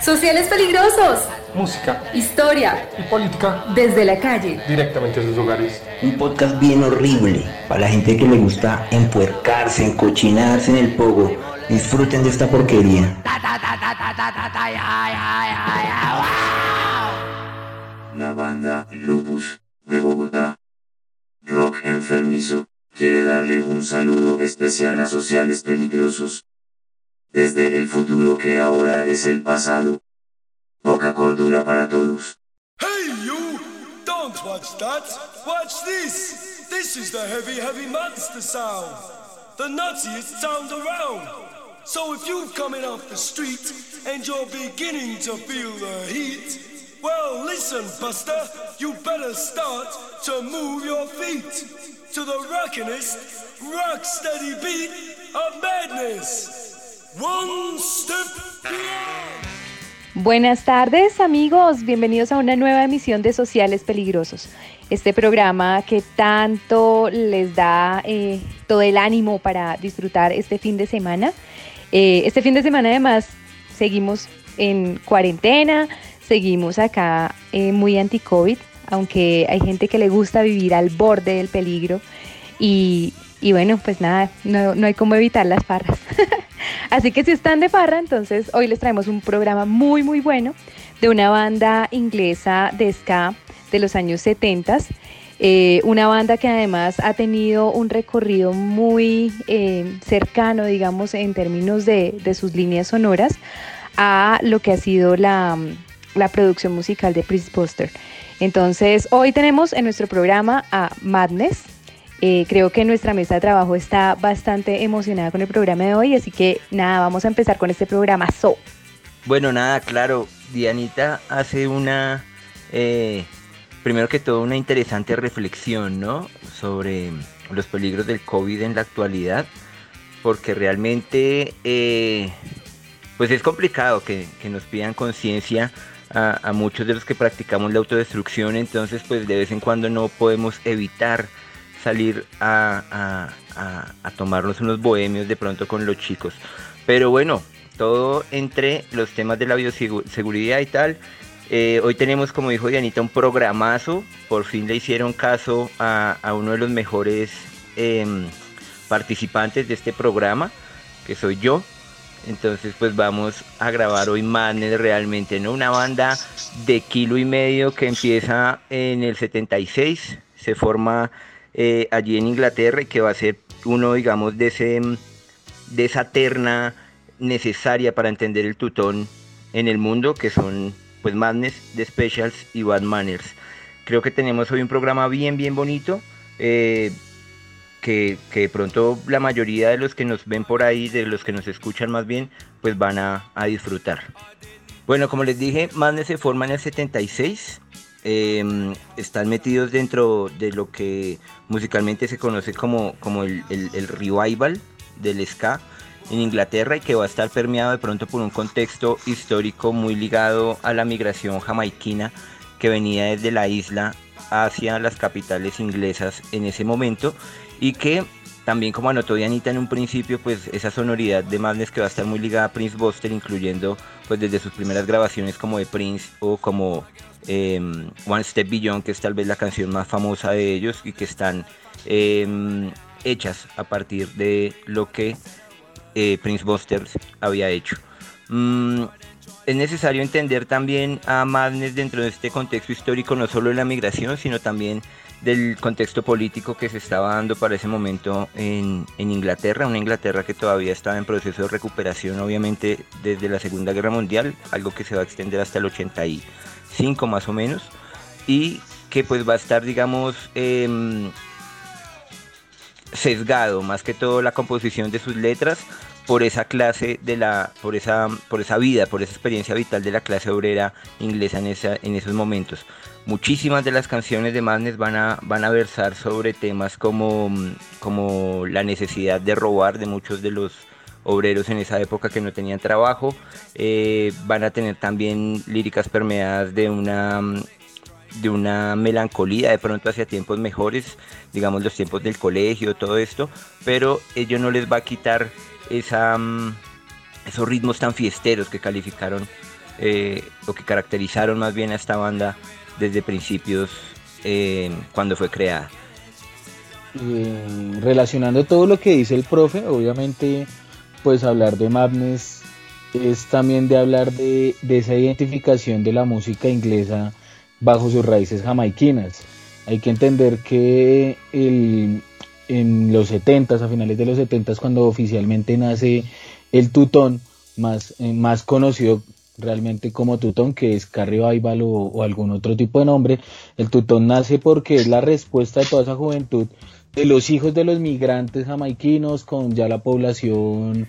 Sociales peligrosos. Música. Historia. Y política. Desde la calle. Directamente a sus hogares. Un podcast bien horrible para la gente que le gusta empuercarse, encochinarse en el pogo. Disfruten de esta porquería. La banda Lupus de Bogotá. Rock enfermizo quiere darle un saludo especial a sociales peligrosos. Desde el futuro que ahora es el pasado. Poca cordura para todos. Hey you! Don't watch that! Watch this! This is the heavy, heavy monster sound! The nuttiest sound around! So if you're coming off the street and you're beginning to feel the heat, well listen, Buster, you better start to move your feet to the rockinest, rock steady beat of madness. Buenas tardes amigos, bienvenidos a una nueva emisión de Sociales Peligrosos, este programa que tanto les da eh, todo el ánimo para disfrutar este fin de semana. Eh, este fin de semana además seguimos en cuarentena, seguimos acá eh, muy anti-COVID, aunque hay gente que le gusta vivir al borde del peligro y, y bueno, pues nada, no, no hay como evitar las farras. Así que si están de farra, entonces hoy les traemos un programa muy muy bueno de una banda inglesa de ska de los años 70. Eh, una banda que además ha tenido un recorrido muy eh, cercano, digamos, en términos de, sus líneas sonoras a lo que ha sido la producción musical de Prince Buster. Entonces, hoy tenemos en nuestro programa a Madness, eh, creo que nuestra mesa de trabajo está bastante emocionada con el programa de hoy, así que nada, vamos a empezar con este programa. So. Bueno, nada, claro, Dianita hace una, eh, primero que todo, una interesante reflexión, ¿no? Sobre los peligros del COVID en la actualidad, porque realmente, eh, pues es complicado que, que nos pidan conciencia a, a muchos de los que practicamos la autodestrucción, entonces, pues de vez en cuando no podemos evitar salir a, a, a, a, tomarnos unos bohemios de pronto con los chicos. Pero bueno, todo entre los temas de la bioseguridad y tal. Eh, hoy tenemos, como dijo Dianita, un programazo. Por fin le hicieron caso a, uno de los mejores eh, participantes de este programa, que soy yo. Entonces, pues vamos a grabar hoy Madness realmente, ¿no? Una banda de kilo y medio que empieza en el 76, se forma eh, allí en Inglaterra y que va a ser uno, digamos, de, ese, de esa terna necesaria para entender el tutón en el mundo, que son pues Madness, The Specials y Bad Manners. Creo que tenemos hoy un programa bien, bien bonito. Eh, que, que, de pronto la mayoría de los que nos ven por ahí, de los que nos escuchan más bien, pues van a, a disfrutar. Bueno, como les dije, Madness se forma en el 76 eh, están metidos dentro de lo que musicalmente se conoce como, como el, revival del ska en Inglaterra y que va a estar permeado de pronto por un contexto histórico muy ligado a la migración jamaiquina que venía desde la isla hacia las capitales inglesas en ese momento y que también como anotó Dianita en un principio, pues esa sonoridad de Madness que va a estar muy ligada a Prince Buster, incluyendo pues desde sus primeras grabaciones como de Prince o como eh, One Step Beyond, que es tal vez la canción más famosa de ellos y que están eh, hechas a partir de lo que eh, Prince Buster había hecho. Mm, es necesario entender también a Madness dentro de este contexto histórico, no solo de la migración, sino también del contexto político que se estaba dando para ese momento en, en, Inglaterra, una Inglaterra que todavía estaba en proceso de recuperación, obviamente desde la Segunda Guerra Mundial, algo que se va a extender hasta el 85 más o menos, y que pues va a estar, digamos, eh, sesgado, más que todo la composición de sus letras, por esa clase de la, por esa, por esa vida, por esa experiencia vital de la clase obrera inglesa en, esa, en esos momentos. Muchísimas de las canciones de Madness van a, van a versar sobre temas como, como la necesidad de robar de muchos de los obreros en esa época que no tenían trabajo. Eh, van a tener también líricas permeadas de una de una melancolía de pronto hacia tiempos mejores, digamos los tiempos del colegio, todo esto, pero ello no les va a quitar esa, esos ritmos tan fiesteros que calificaron eh, o que caracterizaron más bien a esta banda desde principios eh, cuando fue creada. Eh, relacionando todo lo que dice el profe, obviamente, pues hablar de Madness es también de hablar de, esa identificación de la música inglesa bajo sus raíces jamaiquinas. Hay que entender que en los 70 a finales de los 70 cuando oficialmente nace el tutón, más, eh, más conocido realmente como tutón, que es Carrie Bible o, algún otro tipo de nombre. El tutón nace porque es la respuesta de toda esa juventud de los hijos de los migrantes jamaiquinos con ya la población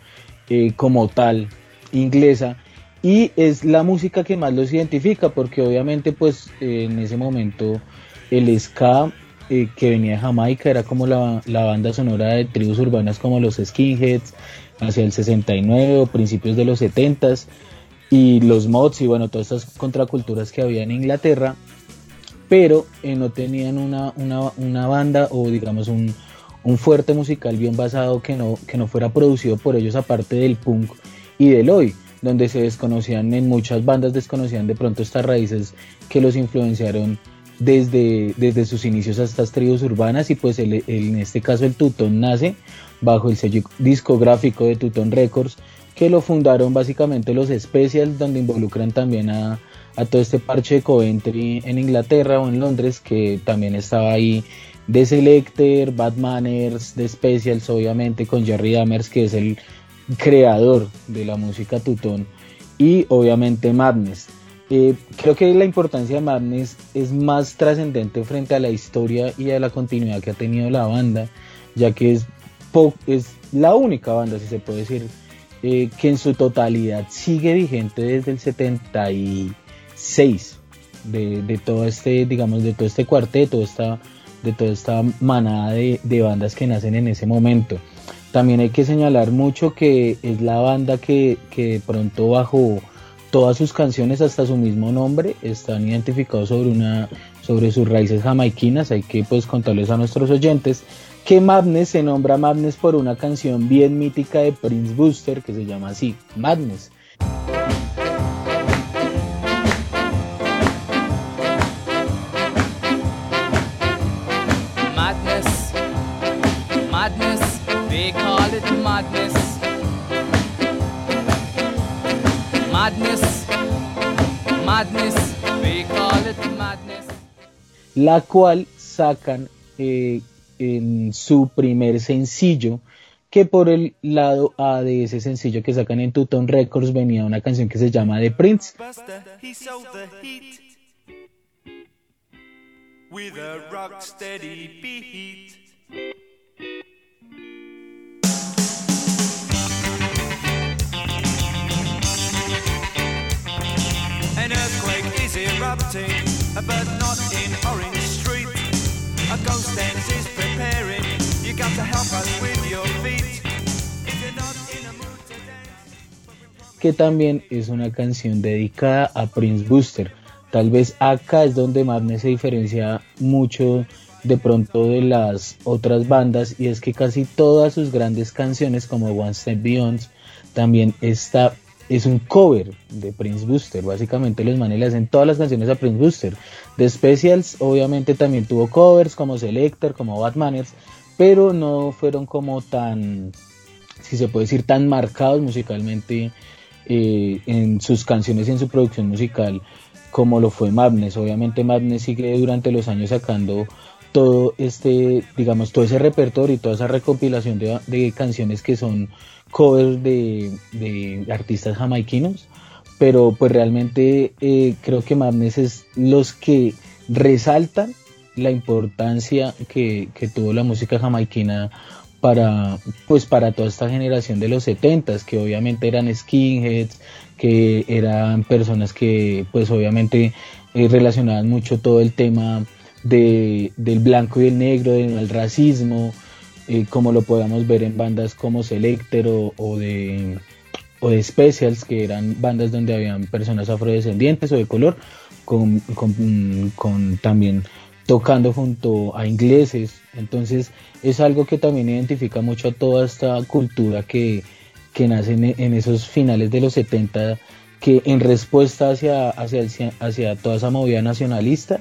eh, como tal inglesa. Y es la música que más los identifica porque obviamente pues en ese momento el ska eh, que venía de Jamaica era como la, la, banda sonora de tribus urbanas como los skinheads hacia el 69 o principios de los 70s y los mods y bueno todas estas contraculturas que había en Inglaterra pero eh, no tenían una, una, una, banda o digamos un, un, fuerte musical bien basado que no, que no fuera producido por ellos aparte del punk y del hoy donde se desconocían en muchas bandas desconocían de pronto estas raíces que los influenciaron desde, desde sus inicios a estas tribus urbanas y pues en este caso el Tutón nace bajo el sello discográfico de Tutón Records que lo fundaron básicamente los Specials donde involucran también a, a todo este parche de Coventry en Inglaterra o en Londres que también estaba ahí de Selector, Bad Manners, de Specials obviamente con Jerry Dammers que es el creador de la música tutón y obviamente Madness. Eh, creo que la importancia de Madness es más trascendente frente a la historia y a la continuidad que ha tenido la banda, ya que es, es la única banda, si se puede decir, eh, que en su totalidad sigue vigente desde el 76 de, de, todo este, digamos, de todo este cuarteto, esta, de toda esta manada de, de bandas que nacen en ese momento. También hay que señalar mucho que es la banda que, que pronto bajo todas sus canciones hasta su mismo nombre están identificados sobre una sobre sus raíces jamaiquinas hay que pues contarles a nuestros oyentes que Madness se nombra Madness por una canción bien mítica de Prince Booster que se llama así Madness call it madness. La cual sacan eh, en su primer sencillo, que por el lado A de ese sencillo que sacan en Tuton Records venía una canción que se llama The Prince. Que también es una canción dedicada a Prince Booster. Tal vez acá es donde Madness se diferencia mucho de pronto de las otras bandas y es que casi todas sus grandes canciones como One Step Beyond también está es un cover de Prince Booster. Básicamente los manes le hacen todas las canciones a Prince Booster. The Specials obviamente también tuvo covers como Selector, como Batmaners, pero no fueron como tan, si se puede decir, tan marcados musicalmente eh, en sus canciones y en su producción musical como lo fue Madness. Obviamente Madness sigue durante los años sacando todo este, digamos, todo ese repertorio y toda esa recopilación de, de canciones que son covers de, artistas jamaiquinos, pero pues realmente eh, creo que Madness es los que resaltan la importancia que, tuvo la música jamaiquina para pues para toda esta generación de los 70 que obviamente eran skinheads que eran personas que pues obviamente eh, relacionaban mucho todo el tema de, del blanco y el negro del racismo eh, como lo podamos ver en bandas como Selector o, de, o de Specials, que eran bandas donde habían personas afrodescendientes o de color, con, con, también tocando junto a ingleses. Entonces es algo que también identifica mucho a toda esta cultura que, que nace en, en esos finales de los 70, que en respuesta hacia, hacia, hacia toda esa movida nacionalista,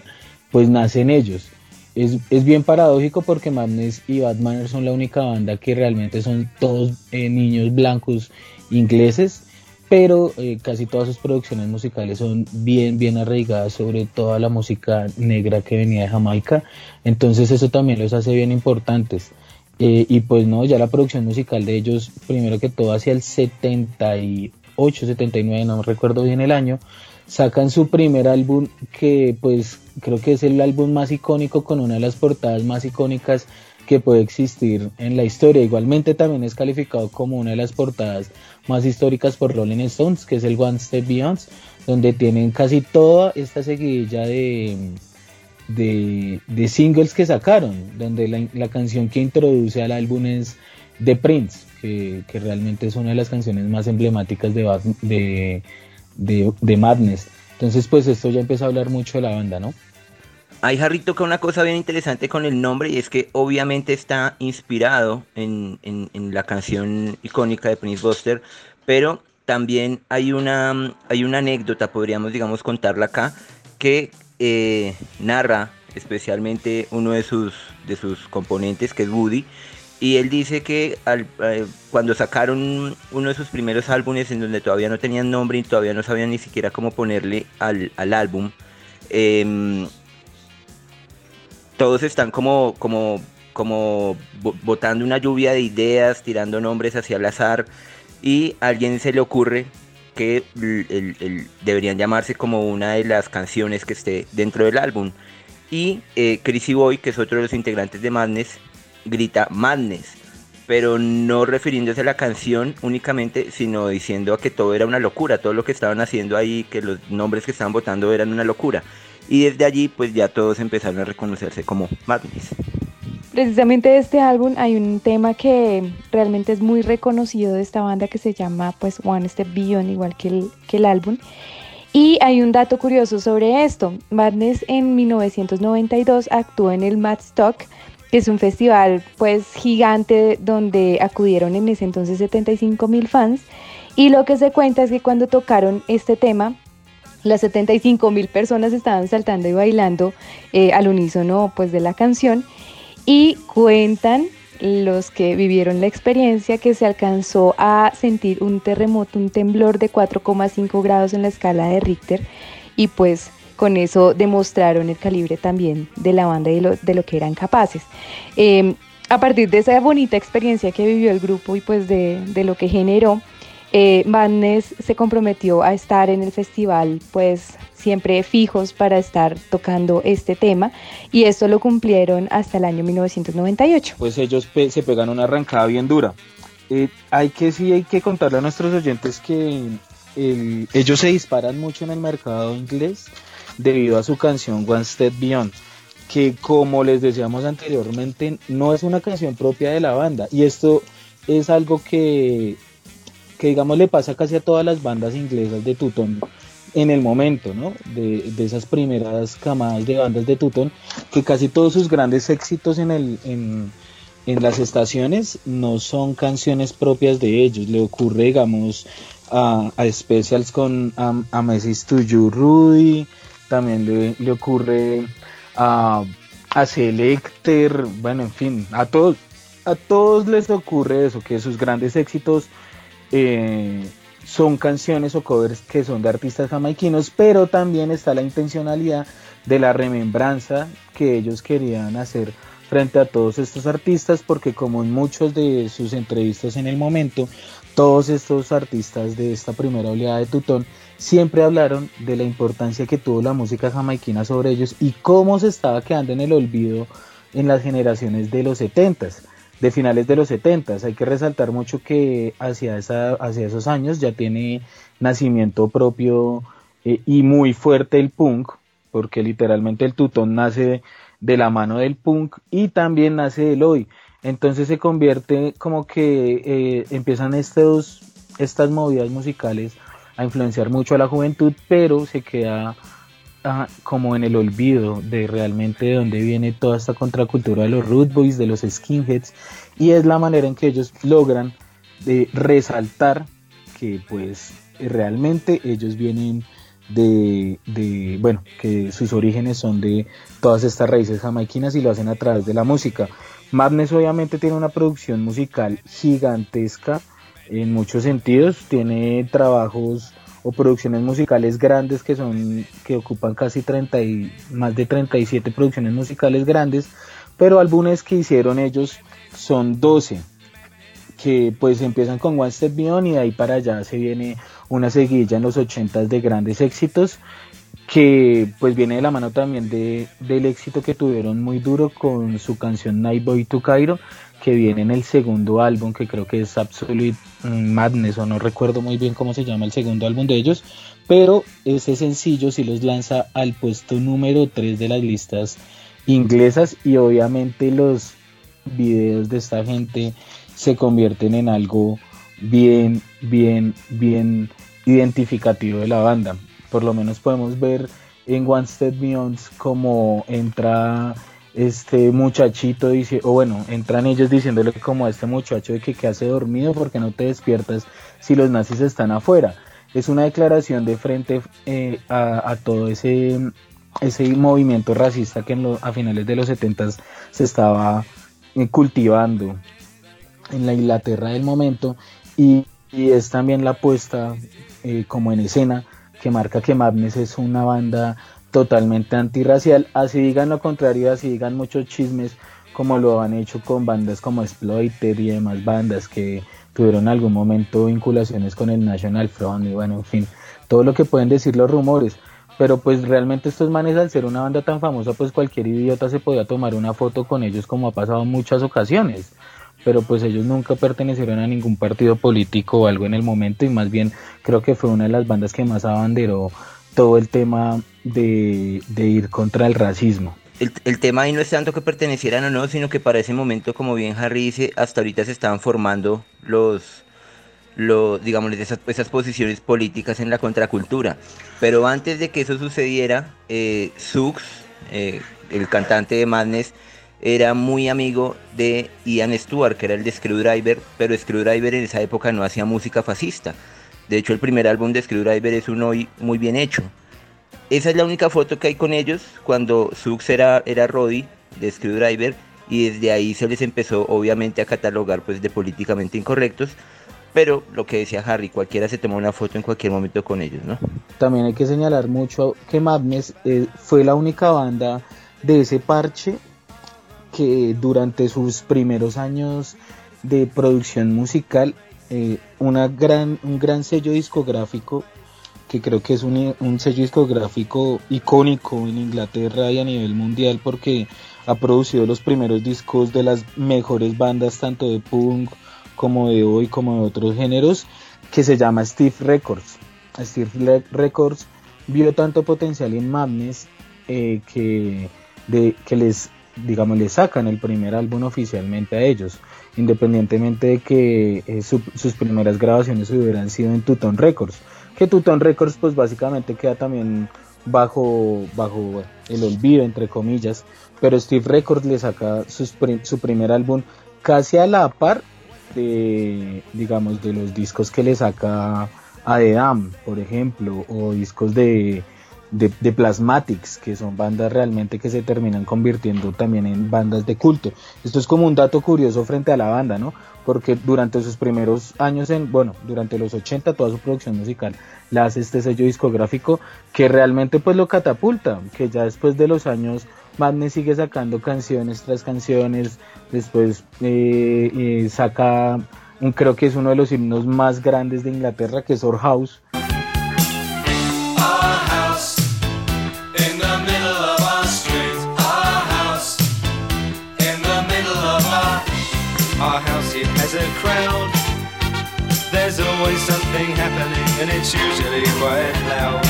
pues nacen ellos. Es, es, bien paradójico porque Madness y Batman son la única banda que realmente son todos eh, niños blancos ingleses, pero eh, casi todas sus producciones musicales son bien, bien arraigadas sobre toda la música negra que venía de Jamaica. Entonces eso también los hace bien importantes. Eh, y pues no, ya la producción musical de ellos, primero que todo hacia el 78, 79, no recuerdo bien el año, sacan su primer álbum que pues creo que es el álbum más icónico con una de las portadas más icónicas que puede existir en la historia. Igualmente también es calificado como una de las portadas más históricas por Rolling Stones, que es el One Step Beyond, donde tienen casi toda esta seguidilla de, de, singles que sacaron, donde la, canción que introduce al álbum es The Prince, que, que realmente es una de las canciones más emblemáticas de, de, de, Madness. Entonces, pues esto ya empieza a hablar mucho de la banda, ¿no? Ahí Harry toca una cosa bien interesante con el nombre y es que obviamente está inspirado en, la canción icónica de Prince Buster, pero también hay una, hay una anécdota, podríamos digamos contarla acá, que eh, narra especialmente uno de sus, de sus componentes, que es Woody, y él dice que eh, cuando sacaron uno de sus primeros álbumes en donde todavía no tenían nombre y todavía no sabían ni siquiera cómo ponerle al, álbum, em, todos están como, como, como botando una lluvia de ideas, tirando nombres hacia el azar, y a alguien se le ocurre que deberían llamarse como una de las canciones que esté dentro del álbum. Y eh, Chrissy Boy, que es otro de los integrantes de Madness, grita Madness, pero no refiriéndose a la canción únicamente, sino diciendo que todo era una locura, todo lo que estaban haciendo ahí, que los nombres que estaban votando eran una locura. Y desde allí pues ya todos empezaron a reconocerse como Madness. Precisamente de este álbum hay un tema que realmente es muy reconocido de esta banda que se llama pues One Step Beyond, igual que el, que el álbum. Y hay un dato curioso sobre esto. Madness en 1992 actuó en el Madstock es un festival pues gigante donde acudieron en ese entonces 75 mil fans. Y lo que se cuenta es que cuando tocaron este tema, las 75 mil personas estaban saltando y bailando eh, al unísono pues de la canción y cuentan los que vivieron la experiencia que se alcanzó a sentir un terremoto, un temblor de 4,5 grados en la escala de Richter y pues con eso demostraron el calibre también de la banda y de lo, que eran capaces. Em, a partir de esa bonita experiencia que vivió el grupo y pues de, lo que generó, eh, se comprometió a estar en el festival pues siempre fijos para estar tocando este tema y esto lo cumplieron hasta el año 1998. Pues ellos se pegan una arrancada bien dura. Eh, hay que sí hay que contarle a nuestros oyentes que ellos se disparan mucho en el mercado inglés debido a su canción One Step Beyond, que como les decíamos anteriormente, no es una canción propia de la banda. Y esto es algo que, que digamos, le pasa casi a todas las bandas inglesas de Tutón en el momento, ¿no? De, esas primeras camadas de bandas de Tutón, que casi todos sus grandes éxitos en, el, en, las estaciones no son canciones propias de ellos. Le ocurre, digamos, a, a Specials con a to You Rudy, también le, ocurre a, a Selecter, bueno, en fin, a todos, a todos les ocurre eso, que sus grandes éxitos eh, son canciones o covers que son de artistas jamaiquinos, pero también está la intencionalidad de la remembranza que ellos querían hacer frente a todos estos artistas, porque como en muchos de sus entrevistas en el momento, todos estos artistas de esta primera oleada de Tutón siempre hablaron de la importancia que tuvo la música jamaiquina sobre ellos y cómo se estaba quedando en el olvido en las generaciones de los 70 de finales de los 70 Hay que resaltar mucho que hacia, esa, hacia esos años ya tiene nacimiento propio eh, y muy fuerte el punk, porque literalmente el tutón nace de, la mano del punk y también nace del hoy. Entonces se convierte como que eh, empiezan estos, estas movidas musicales a influenciar mucho a la juventud, pero se queda ah, como en el olvido de realmente de dónde viene toda esta contracultura de los root boys, de los skinheads, y es la manera en que ellos logran de resaltar que pues realmente ellos vienen de, de, bueno, que sus orígenes son de todas estas raíces jamaiquinas y lo hacen a través de la música. Madness obviamente tiene una producción musical gigantesca en muchos sentidos, tiene trabajos o producciones musicales grandes que son que ocupan casi 30 y más de 37 producciones musicales grandes, pero álbumes que hicieron ellos son 12 que pues empiezan con One Step Beyond y de ahí para allá se viene una seguidilla en los 80 de grandes éxitos que pues viene de la mano también de, del éxito que tuvieron muy duro con su canción Night Boy to Cairo que viene en el segundo álbum que creo que es Absolute Madness o no recuerdo muy bien cómo se llama el segundo álbum de ellos pero ese sencillo sí los lanza al puesto número 3 de las listas inglesas y obviamente los videos de esta gente se convierten en algo bien, bien, bien identificativo de la banda. Por lo menos podemos ver en One Step Beyond como entra este muchachito dice, o bueno, entran ellos diciéndole como a este muchacho de que que hace dormido porque no te despiertas si los nazis están afuera. Es una declaración de frente eh, a, todo ese, ese movimiento racista que a finales de los 70 se estaba eh, cultivando en la Inglaterra del momento y, es también la puesta eh, como en escena que marca que Madness es una banda totalmente antirracial, así digan lo contrario, así digan muchos chismes como lo han hecho con bandas como Exploiter y demás bandas que tuvieron algún momento vinculaciones con el National Front y bueno, en fin, todo lo que pueden decir los rumores. Pero pues realmente estos manes al ser una banda tan famosa, pues cualquier idiota se podía tomar una foto con ellos como ha pasado en muchas ocasiones pero pues ellos nunca pertenecieron a ningún partido político o algo en el momento y más bien creo que fue una de las bandas que más abanderó todo el tema de, ir contra el racismo. El, tema ahí no es tanto que pertenecieran o no, sino que para ese momento, como bien Harry dice, hasta ahorita se estaban formando los, los digamos, esas, esas posiciones políticas en la contracultura. Pero antes de que eso sucediera, eh, Sux, eh, el cantante de Madness, era muy amigo de Ian Stewart, que era el de Screwdriver, pero Screwdriver en esa época no hacía música fascista. De hecho, el primer álbum de Screwdriver es un hoy muy bien hecho. Esa es la única foto que hay con ellos cuando Sux era, era Roddy de Screwdriver y desde ahí se les empezó obviamente a catalogar pues de políticamente incorrectos. Pero lo que decía Harry, cualquiera se tomó una foto en cualquier momento con ellos, ¿no? También hay que señalar mucho que Madness eh, fue la única banda de ese parche que durante sus primeros años de producción musical, eh, una gran, un gran sello discográfico, que creo que es un, un, sello discográfico icónico en Inglaterra y a nivel mundial porque ha producido los primeros discos de las mejores bandas tanto de punk como de hoy como de otros géneros, que se llama Steve Records. Steve Records vio tanto potencial en Madness eh, que, que les digamos, le sacan el primer álbum oficialmente a ellos, independientemente de que eh, sus primeras grabaciones hubieran sido en Tuton Records, que Tuton Records pues básicamente queda también bajo, bajo el olvido, entre comillas, pero Steve Records le saca su primer álbum casi a la par de, digamos, de los discos que le saca a The Dam, por ejemplo, o discos de de, de, Plasmatics, que son bandas realmente que se terminan convirtiendo también en bandas de culto. Esto es como un dato curioso frente a la banda, ¿no? Porque durante sus primeros años, en, bueno, durante los 80, toda su producción musical la hace este sello discográfico que realmente pues lo catapulta, que ya después de los años Madness sigue sacando canciones tras canciones, después eh, eh, saca, creo que es uno de los himnos más grandes de Inglaterra, que es Our House, crowd. There's always something happening and it's usually quite loud.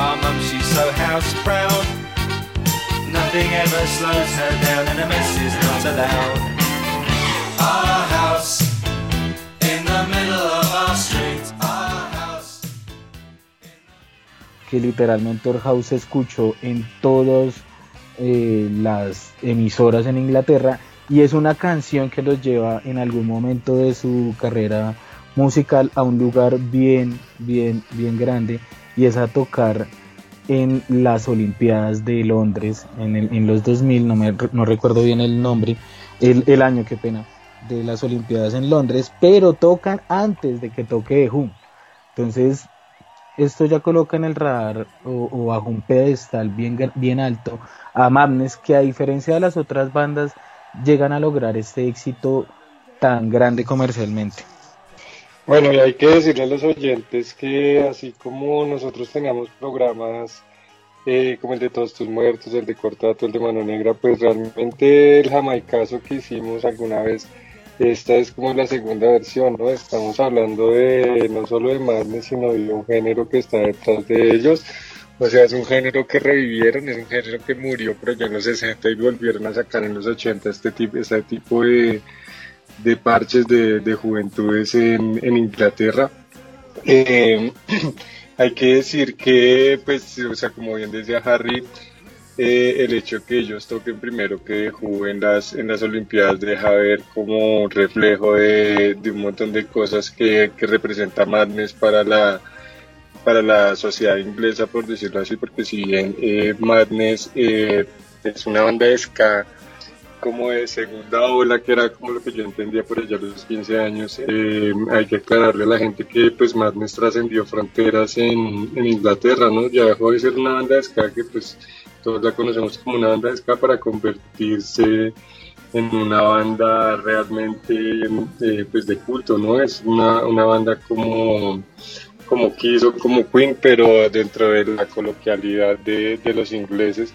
Our mum, she's so house proud. Nothing ever slows her down and a mess is not allowed. Our house in the middle of our street. Our house. Que literalmente Our House se escuchó en todas eh, las emisoras en Inglaterra y es una canción que los lleva en algún momento de su carrera musical a un lugar bien, bien, bien grande y es a tocar en las Olimpiadas de Londres en, el, en los 2000, no, me, no recuerdo bien el nombre, el, el, año, qué pena, de las Olimpiadas en Londres, pero tocan antes de que toque Who. Entonces, esto ya coloca en el radar o, o bajo un pedestal bien, bien alto a Madness, que a diferencia de las otras bandas, llegan a lograr este éxito tan grande comercialmente. Bueno, y hay que decirle a los oyentes que así como nosotros teníamos programas eh, como el de Todos tus muertos, el de Cortato, el de Mano Negra, pues realmente el jamaicazo que hicimos alguna vez, esta es como la segunda versión, ¿no? Estamos hablando de no solo de Madness, sino de un género que está detrás de ellos. O sea, es un género que revivieron, es un género que murió pero ya en los 60 y volvieron a sacar en los 80 este tipo, este tipo de, de parches de, de juventudes en, en Inglaterra. Eh, hay que decir que, pues, o sea, como bien decía Harry, eh, el hecho que ellos toquen primero que juguen en las, en las Olimpiadas deja ver como reflejo de, de un montón de cosas que, que, representa Madness para la, para la sociedad inglesa, por decirlo así, porque si bien eh, Madness eh, es una banda de ska, como de segunda ola, que era como lo que yo entendía por allá a los 15 años. Eh, hay que aclararle a la gente que pues Madness trascendió fronteras en, Inglaterra, ¿no? Ya dejó de ser una banda de ska que pues todos la conocemos como una banda de ska para convertirse en una banda realmente eh, pues de culto, ¿no? Es una, una banda como como Kiss o como Queen, pero dentro de la coloquialidad de, de los ingleses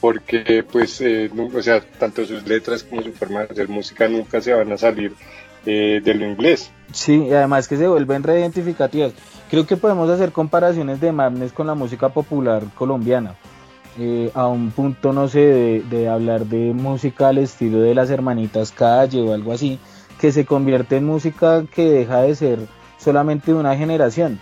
porque pues, eh, o sea, tanto sus letras como su forma de hacer música nunca se van a salir eh, de lo inglés. Sí, y además que se vuelven reidentificativas. Creo que podemos hacer comparaciones de Madness con la música popular colombiana. Eh, a un punto, no sé, de, de, hablar de música al estilo de las hermanitas Calle o algo así, que se convierte en música que deja de ser solamente de una generación.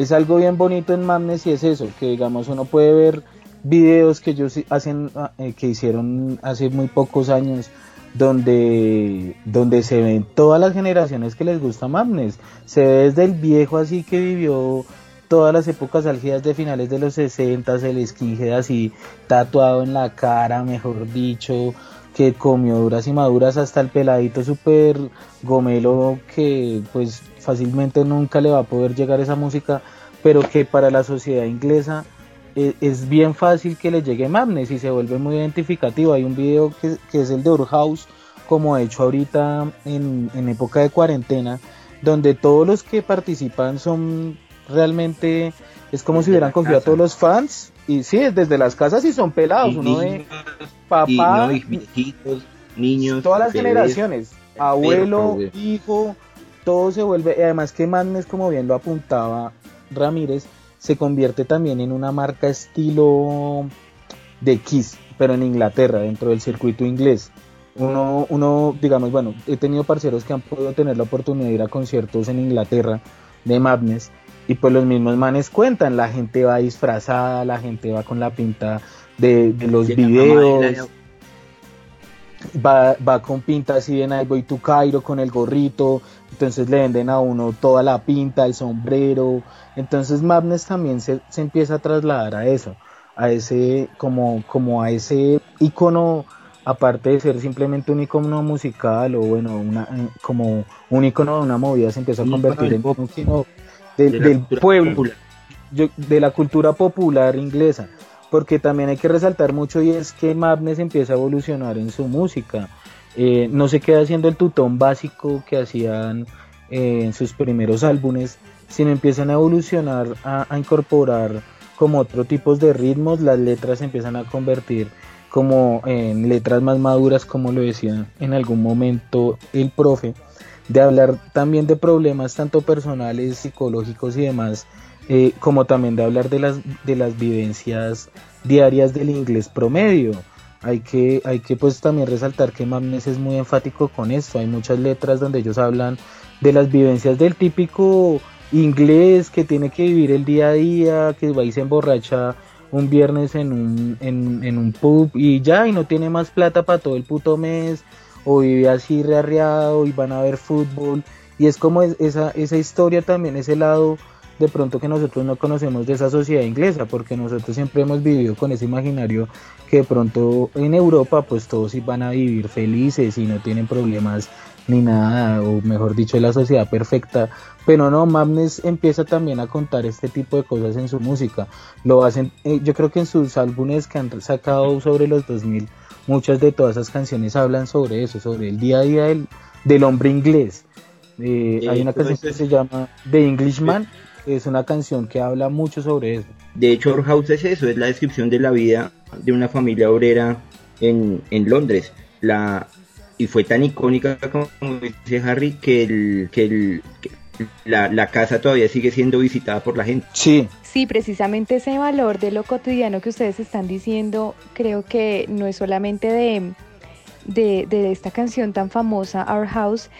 Es algo bien bonito en Madness y es eso, que digamos uno puede ver videos que ellos hacen eh, que hicieron hace muy pocos años donde donde se ven todas las generaciones que les gusta Madness. Se ve desde el viejo así que vivió todas las épocas álgidas de finales de los 60 el esquinje así tatuado en la cara mejor dicho que comió duras y maduras hasta el peladito super gomelo que pues fácilmente nunca le va a poder llegar esa música pero que para la sociedad inglesa es bien fácil que le llegue Madness y se vuelve muy identificativo. Hay un video que, que es el de Urhouse, como hecho ahorita en, en, época de cuarentena, donde todos los que participan son realmente, es como desde si hubieran cogido a todos los fans, y sí, desde las casas y son pelados, Y uno de papá, y, no, y viejitos, niños, todas las bebés, generaciones, abuelo, hijo, todo se vuelve, y además que Madness, como bien lo apuntaba Ramírez, se convierte también en una marca estilo de Kiss, pero en Inglaterra, dentro del circuito inglés. Uno, uno, digamos, bueno, he tenido parceros que han podido tener la oportunidad de ir a conciertos en Inglaterra de Madness y pues los mismos manes cuentan, la gente va disfrazada, la gente va con la pinta de, de los videos, va, va con pinta así de Night Boy to Cairo con el gorrito, entonces le venden a uno toda la pinta, el sombrero, entonces Madness también se, se empieza a trasladar a eso, a ese, como, como a ese icono, aparte de ser simplemente un icono musical o bueno, una, eh, como un icono de una movida, se empieza a convertir del en un icono del, de pueblo popular. yo- de la cultura popular inglesa, porque también hay que resaltar mucho y es que Madness empieza a evolucionar en su música. Eh, no se queda haciendo el tutón básico que hacían eh, en sus primeros álbumes, sino empiezan a evolucionar, a, a incorporar como otro tipos de ritmos, las letras se empiezan a convertir como en letras más maduras, como lo decía en algún momento el profe, de hablar también de problemas tanto personales, psicológicos y demás, eh, como también de hablar de las, de las vivencias diarias del inglés promedio. Hay que, hay que pues también resaltar que Madness es muy enfático con esto. Hay muchas letras donde ellos hablan de las vivencias del típico inglés que tiene que vivir el día a día, que va y se emborracha un viernes en un, en, en un pub y ya, y no tiene más plata para todo el puto mes, o vive así rearreado y van a ver fútbol. Y es como esa, esa historia también, ese lado de pronto que nosotros no conocemos de esa sociedad inglesa, porque nosotros siempre hemos vivido con ese imaginario que de pronto en Europa pues todos van a vivir felices y no tienen problemas ni nada, o mejor dicho, la sociedad perfecta. Pero no, Madness empieza también a contar este tipo de cosas en su música. Lo hacen, eh, yo creo que en sus álbumes que han sacado sobre los 2000, muchas de todas esas canciones hablan sobre eso, sobre el día a día del, del hombre inglés. Eh, hay una canción que se llama The Englishman, es una canción que habla mucho sobre eso. De hecho, House es eso, es la descripción de la vida de una familia obrera en, en Londres. La, y fue tan icónica como dice Harry que, el, que, el, la, la, casa todavía sigue siendo visitada por la gente. Sí. Sí, precisamente ese valor de lo cotidiano que ustedes están diciendo, creo que no es solamente de, de, de esta canción tan famosa, Our House,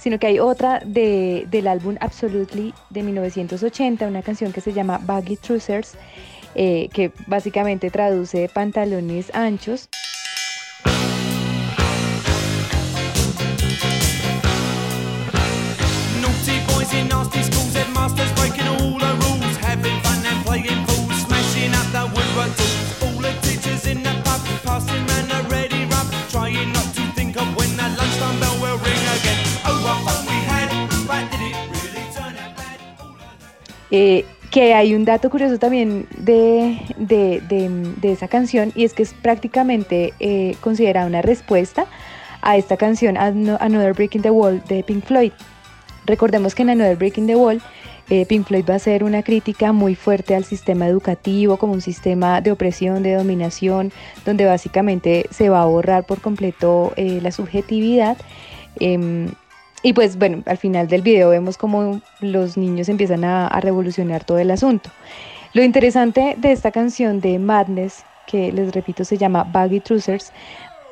sino que hay otra de, del álbum Absolutely de 1980, una canción que se llama Baggy Trousers, eh, que básicamente traduce pantalones anchos. Eh, que hay un dato curioso también de, de, de, esa canción y es que es prácticamente eh, considerada una respuesta a esta canción Another Break in the Wall de Pink Floyd. Recordemos que en Another Break in the Wall eh, Pink Floyd va a hacer una crítica muy fuerte al sistema educativo como un sistema de opresión, de dominación, donde básicamente se va a borrar por completo la subjetividad. Y pues bueno, al final del video vemos como los niños empiezan a, revolucionar todo el asunto. Lo interesante de esta canción de Madness, que les repito se llama Baggy Trousers,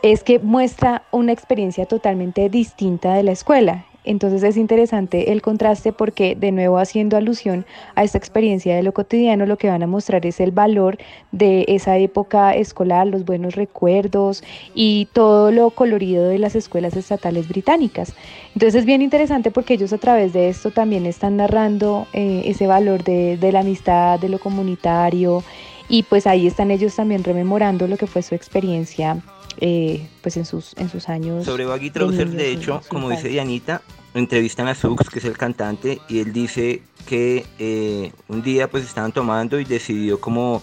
es que muestra una experiencia totalmente distinta de la escuela. Entonces es interesante el contraste porque de nuevo haciendo alusión a esta experiencia de lo cotidiano, lo que van a mostrar es el valor de esa época escolar, los buenos recuerdos y todo lo colorido de las escuelas estatales británicas. Entonces es bien interesante porque ellos a través de esto también están narrando eh, ese valor de, de la amistad, de lo comunitario y pues ahí están ellos también rememorando lo que fue su experiencia eh, pues en sus, en sus años. Sobre Baggy Trousers, de, hecho, como dice Dianita, entrevistan a Sux, que es el cantante, y él dice que eh, un día pues estaban tomando y decidió como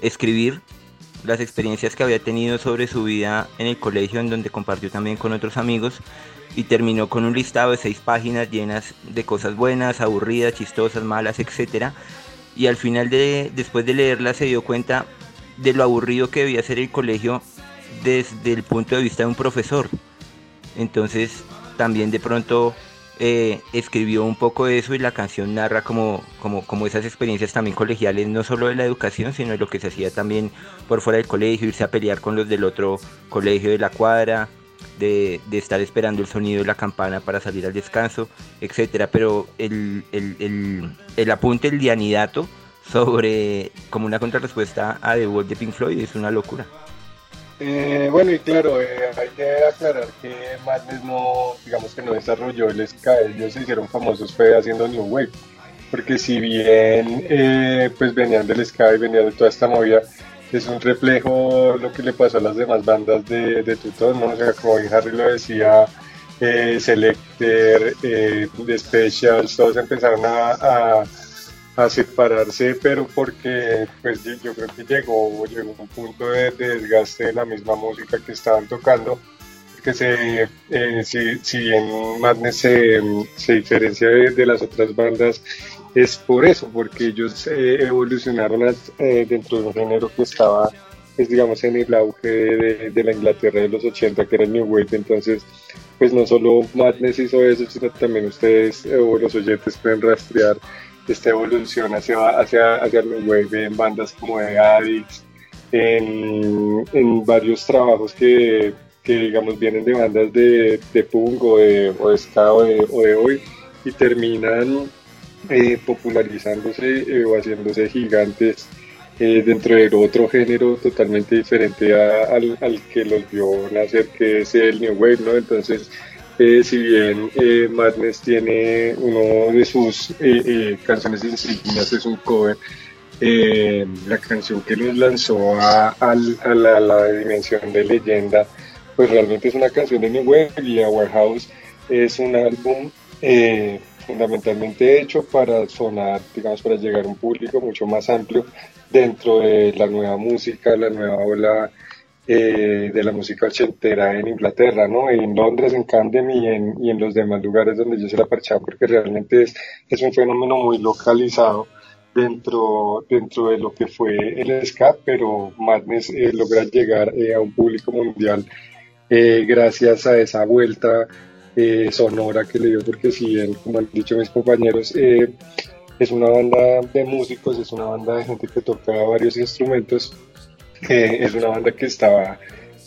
escribir las experiencias que había tenido sobre su vida en el colegio, en donde compartió también con otros amigos, y terminó con un listado de seis páginas llenas de cosas buenas, aburridas, chistosas, malas, etc. Y al final de, después de leerla se dio cuenta de lo aburrido que debía ser el colegio desde el punto de vista de un profesor. Entonces también de pronto eh, escribió un poco de eso y la canción narra como, como, como esas experiencias también colegiales, no solo de la educación, sino de lo que se hacía también por fuera del colegio, irse a pelear con los del otro colegio de la cuadra, de, estar esperando el sonido de la campana para salir al descanso, etcétera. Pero el, el, el, el apunte, el dianidato sobre como una contrarrespuesta a The Wall de Pink Floyd es una locura. Eh, bueno, y claro, eh, hay que aclarar que Madness no, digamos que no desarrolló el ska, ellos se hicieron famosos fue haciendo New Wave, porque si bien eh, pues venían del ska y venían de toda esta movida, es un reflejo lo que le pasó a las demás bandas de, de Tutón, ¿no? o sea, como Harry lo decía, Selecter, The Specials, todos empezaron a separarse, pero porque pues yo creo que llegó, llegó un punto de, desgaste de la misma música que estaban tocando, que se, eh, si, si bien Madness se, se diferencia de, las otras bandas, es por eso, porque ellos eh, evolucionaron eh, dentro de un género que estaba, pues digamos, en el auge de, de, la Inglaterra de los 80, que era el New Wave, entonces pues no solo Madness hizo eso, sino también ustedes o los oyentes pueden rastrear esta evolución hacia, hacia, hacia el web en bandas como de Addicts, en, en varios trabajos que, que, digamos vienen de bandas de, de punk o de, o de ska o de, hoy y terminan eh, popularizándose eh, o haciéndose gigantes eh, dentro de otro género totalmente diferente al, al, que los vio nacer, que es el New Wave, ¿no? Entonces, eh, si bien eh, Madness tiene uno de sus canciones insignias, es un cover, la canción que los lanzó a, a, la, dimensión de leyenda, pues realmente es una canción de New Wave y Our House es un álbum fundamentalmente hecho para sonar, digamos, para llegar a un público mucho más amplio dentro de la nueva música, la nueva ola eh, de la música ochentera en Inglaterra, ¿no? En Londres, en Camden y en, los demás lugares donde yo se la parchaba, porque realmente es, un fenómeno muy localizado dentro, dentro de lo que fue el ska, pero Madness eh, logra llegar eh, a un público mundial gracias a esa vuelta sonora que le dio, porque si bien, como han dicho mis compañeros, es una banda de músicos, es una banda de gente que toca varios instrumentos, es una banda que estaba,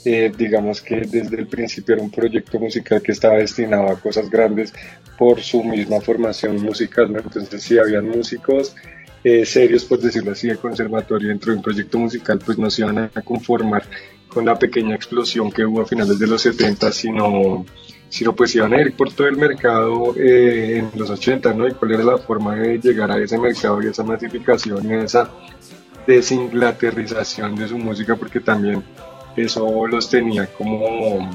eh, digamos que desde el principio era un proyecto musical que estaba destinado a cosas grandes por su misma formación musical, entonces si habían músicos eh, serios, por decirlo así, de conservatorio dentro de un proyecto musical, pues no se iban a conformar con la pequeña explosión que hubo a finales de los 70, sino sino pues iban a ir por todo el mercado eh, en los 80, ¿no? Y cuál era la forma de llegar a ese mercado y esa masificación y esa desinglaterrización de su música, porque también eso los tenía como,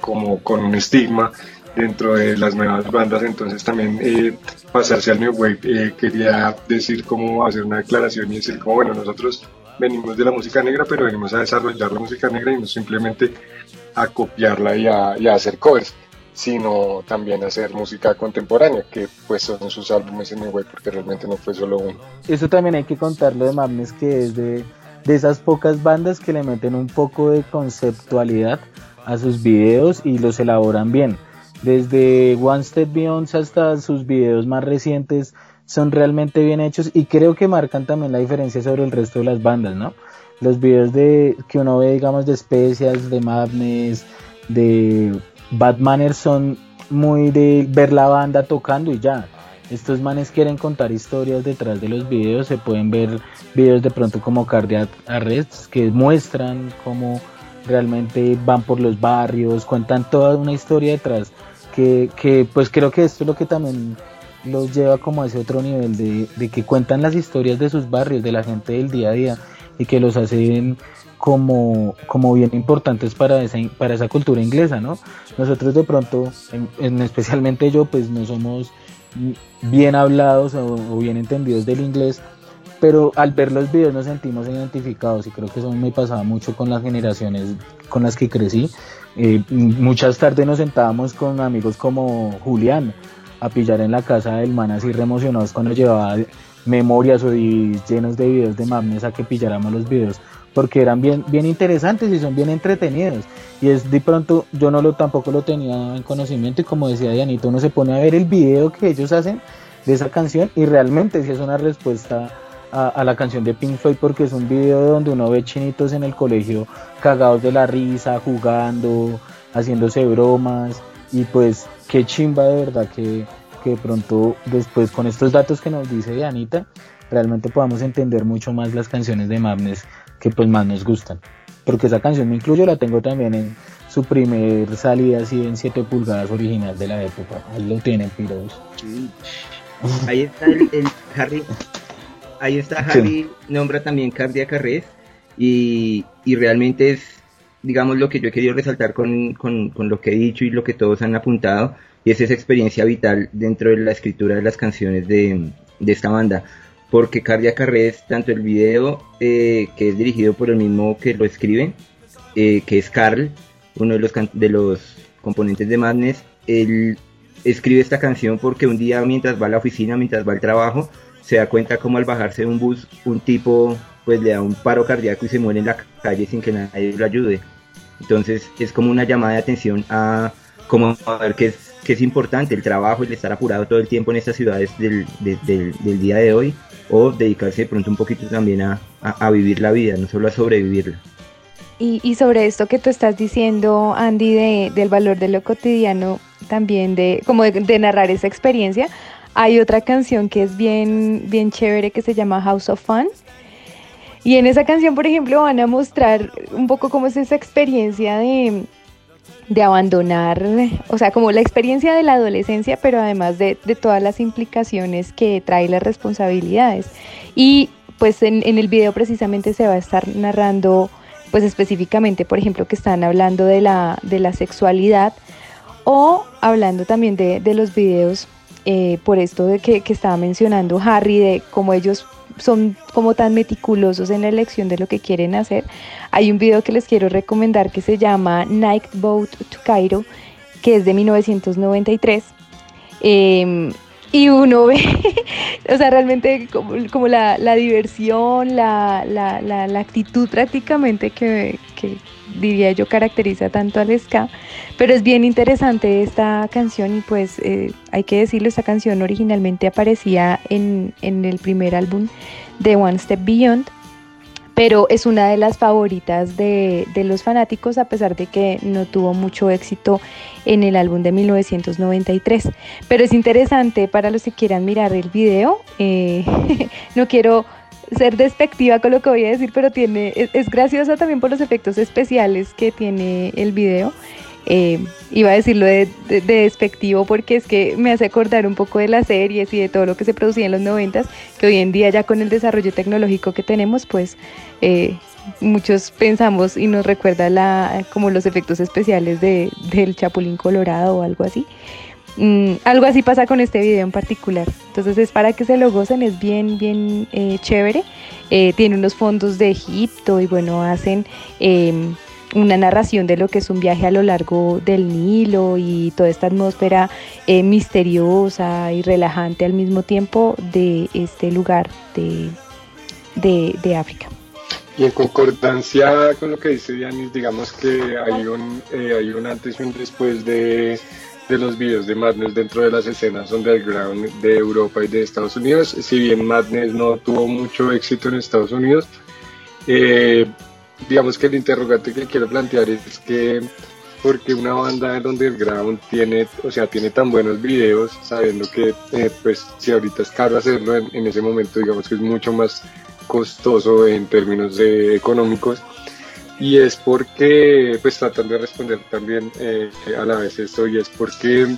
como con un estigma dentro de las nuevas bandas, entonces también eh, pasarse al New Wave eh, quería decir cómo hacer una declaración y decir como bueno, nosotros venimos de la música negra, pero venimos a desarrollar la música negra y no simplemente a copiarla y a, y a hacer covers sino también hacer música contemporánea, que pues son sus álbumes en web, porque realmente no fue solo uno. Eso también hay que contarlo de Madness, que es de, de esas pocas bandas que le meten un poco de conceptualidad a sus videos y los elaboran bien. Desde One Step Beyond hasta sus videos más recientes son realmente bien hechos y creo que marcan también la diferencia sobre el resto de las bandas, ¿no? Los videos de que uno ve, digamos, de Specials, de Madness, de Batmaners son muy de ver la banda tocando y ya. Estos manes quieren contar historias detrás de los videos. Se pueden ver videos de pronto como Cardiac Arrests que muestran cómo realmente van por los barrios, cuentan toda una historia detrás. Que, que pues creo que esto es lo que también los lleva como a ese otro nivel de, de que cuentan las historias de sus barrios, de la gente del día a día y que los hacen como, como bien importantes para esa, para esa cultura inglesa, ¿no? Nosotros de pronto, en, especialmente yo, pues no somos bien hablados o, bien entendidos del inglés, pero al ver los videos nos sentimos identificados y creo que eso me pasaba mucho con las generaciones con las que crecí. Eh, muchas tardes nos sentábamos con amigos como Julián a pillar en la casa del man así re emocionados cuando llevaba memorias o llenos de videos de Madness a que pilláramos los videos porque eran bien, bien interesantes y son bien entretenidos. Y es de pronto, yo no lo tampoco lo tenía en conocimiento y como decía Dianito, uno se pone a ver el video que ellos hacen de esa canción y realmente sí es una respuesta a, la canción de Pink Floyd porque es un video donde uno ve chinitos en el colegio cagados de la risa, jugando, haciéndose bromas y pues qué chimba de verdad que, que de pronto después con estos datos que nos dice Dianita realmente podamos entender mucho más las canciones de Madness que pues más nos gustan. Porque esa canción me incluyo, la tengo también en su primer salida así en 7 pulgadas original de la época. Ahí lo tienen, piros. Ahí está el, Harry. Ahí está Harry, nombra también Cardiac Arrest y, y realmente es, digamos, lo que yo he querido resaltar con, con, con lo que he dicho y lo que todos han apuntado, y es esa experiencia vital dentro de la escritura de las canciones de, de esta banda porque Cardiac Arrest, tanto el video eh, que es dirigido por el mismo que lo escribe, eh, que es Carl, uno de los, de los componentes de Madness, él escribe esta canción porque un día mientras va a la oficina, mientras va al trabajo, se da cuenta como al bajarse de un bus, un tipo pues le da un paro cardíaco y se muere en la calle sin que nadie lo ayude. Entonces es como una llamada de atención a como a ver qué es, qué es importante el trabajo el estar apurado todo el tiempo en estas ciudades del, del día de hoy o dedicarse de pronto un poquito también a, a, vivir la vida, no solo a sobrevivirla. Y, y, sobre esto que tú estás diciendo, Andy, de, del valor de lo cotidiano, también de como de, narrar esa experiencia, hay otra canción que es bien, bien chévere que se llama House of Fun. Y en esa canción, por ejemplo, van a mostrar un poco cómo es esa experiencia de, de abandonar, o sea, como la experiencia de la adolescencia, pero además de, de todas las implicaciones que trae las responsabilidades. Y pues en, en, el video precisamente se va a estar narrando, pues específicamente, por ejemplo, que están hablando de la, de la sexualidad o hablando también de, de los videos, eh, por esto de que, que estaba mencionando Harry, de cómo ellos son como tan meticulosos en la elección de lo que quieren hacer. Hay un video que les quiero recomendar que se llama Night Boat to Cairo, que es de 1993. Eh, y uno ve, o sea, realmente como, como la, la, diversión, la, la, la, actitud prácticamente que, diría yo caracteriza tanto al ska, pero es bien interesante esta canción y pues eh, hay que decirlo, esta canción originalmente aparecía en, en el primer álbum de One Step Beyond, pero es una de las favoritas de, de, los fanáticos a pesar de que no tuvo mucho éxito en el álbum de 1993. Pero es interesante para los que quieran mirar el video. Eh, no quiero ser despectiva con lo que voy a decir, pero tiene, es, graciosa también por los efectos especiales que tiene el video. Eh, iba a decirlo de, de, de, despectivo porque es que me hace acordar un poco de las series y de todo lo que se producía en los noventas, que hoy en día ya con el desarrollo tecnológico que tenemos, pues eh, muchos pensamos y nos recuerda la, como los efectos especiales de, del Chapulín Colorado o algo así. Mm, algo así pasa con este video en particular. Entonces es para que se lo gocen, es bien, bien eh, chévere. Eh, tiene unos fondos de Egipto y bueno, hacen eh, una narración de lo que es un viaje a lo largo del Nilo y toda esta atmósfera eh, misteriosa y relajante al mismo tiempo de este lugar de, de, de África. Y en concordancia con lo que dice Dianis, digamos que hay un, eh, hay un antes y un después de, de los videos de Madness dentro de las escenas underground de Europa y de Estados Unidos. Si bien Madness no tuvo mucho éxito en Estados Unidos, eh, digamos que el interrogante que quiero plantear es que porque una banda del underground tiene, o sea, tiene tan buenos videos, sabiendo que, eh, pues, si ahorita es caro hacerlo, en, ese momento, digamos que es mucho más costoso en términos de económicos, y es porque, pues, tratan de responder también eh, a la vez esto, y es porque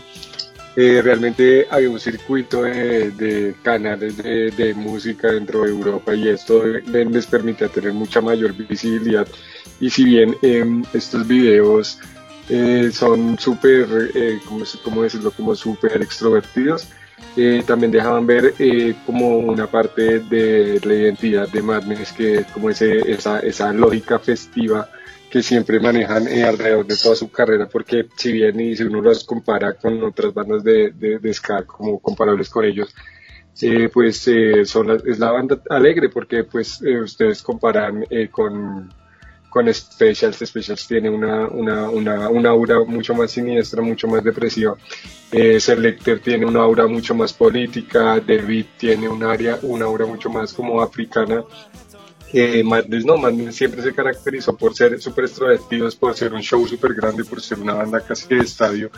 eh, realmente hay un circuito de, canales de, música dentro de Europa y esto les permite tener mucha mayor visibilidad. Y si bien eh, estos videos eh, son súper, eh, ¿cómo, ¿cómo, decirlo? Como súper extrovertidos, eh, también dejaban ver como una parte de la identidad de Madness, que es como ese, esa, esa lógica festiva que siempre manejan eh, alrededor de toda su carrera, porque si bien y si uno los compara con otras bandas de, de, de ska como comparables con ellos, eh, pues eh, son la, es la banda alegre, porque pues eh, ustedes comparan eh, con, con Specials, Specials tiene una, una, una, una aura mucho más siniestra, mucho más depresiva, Selector tiene una aura mucho más política, David tiene un área, una aura mucho más como africana, eh, Madness no, Madness siempre se caracterizó por ser súper extrovertidos, por ser un show súper grande, por ser una banda casi de estadio.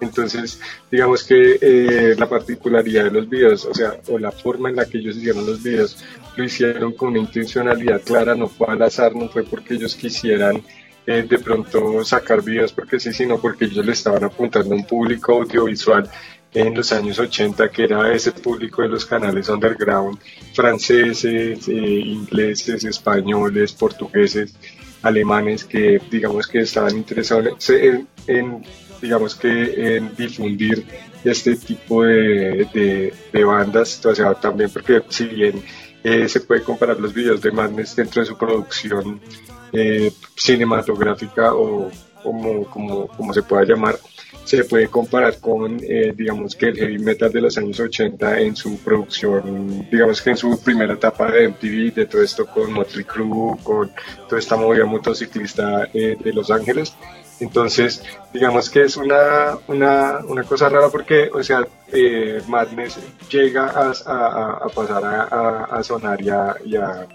Entonces, digamos que eh, la particularidad de los videos, o sea, o la forma en la que ellos hicieron los videos, lo hicieron con una intencionalidad clara, no fue al azar, no fue porque ellos quisieran eh, de pronto sacar videos porque sí, sino porque ellos le estaban apuntando a un público audiovisual en los años 80, que era ese público de los canales underground, franceses, eh, ingleses, españoles, portugueses, alemanes, que digamos que estaban interesados en, en digamos que en difundir este tipo de, de, de bandas, o sea, también porque si bien eh, se puede comparar los videos de Madness dentro de su producción eh, cinematográfica o como, como, como se pueda llamar, se puede comparar con, eh, digamos que el heavy metal de los años 80 en su producción, digamos que en su primera etapa de MTV, de todo esto con Motley Crue, con toda esta movida motociclista eh, de Los Ángeles. Entonces, digamos que es una, una, una cosa rara porque, o sea, eh, Madness llega a, a, a pasar a, a, sonar y y a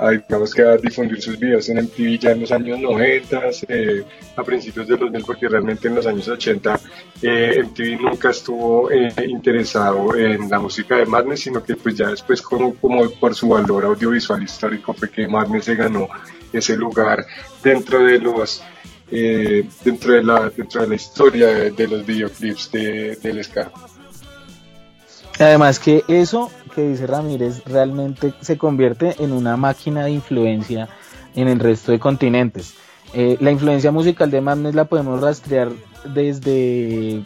a, digamos que a difundir sus videos en MTV ya en los años 90, eh, a principios de los 2000, porque realmente en los años 80 eh, MTV nunca estuvo eh, interesado en la música de Madness, sino que pues ya después como, como por su valor audiovisual histórico fue que Madness se ganó ese lugar dentro de los dentro de la dentro de la historia de, los videoclips de, del ska. Además que eso que dice Ramírez realmente se convierte en una máquina de influencia en el resto de continentes. Eh, la influencia musical de Madness la podemos rastrear desde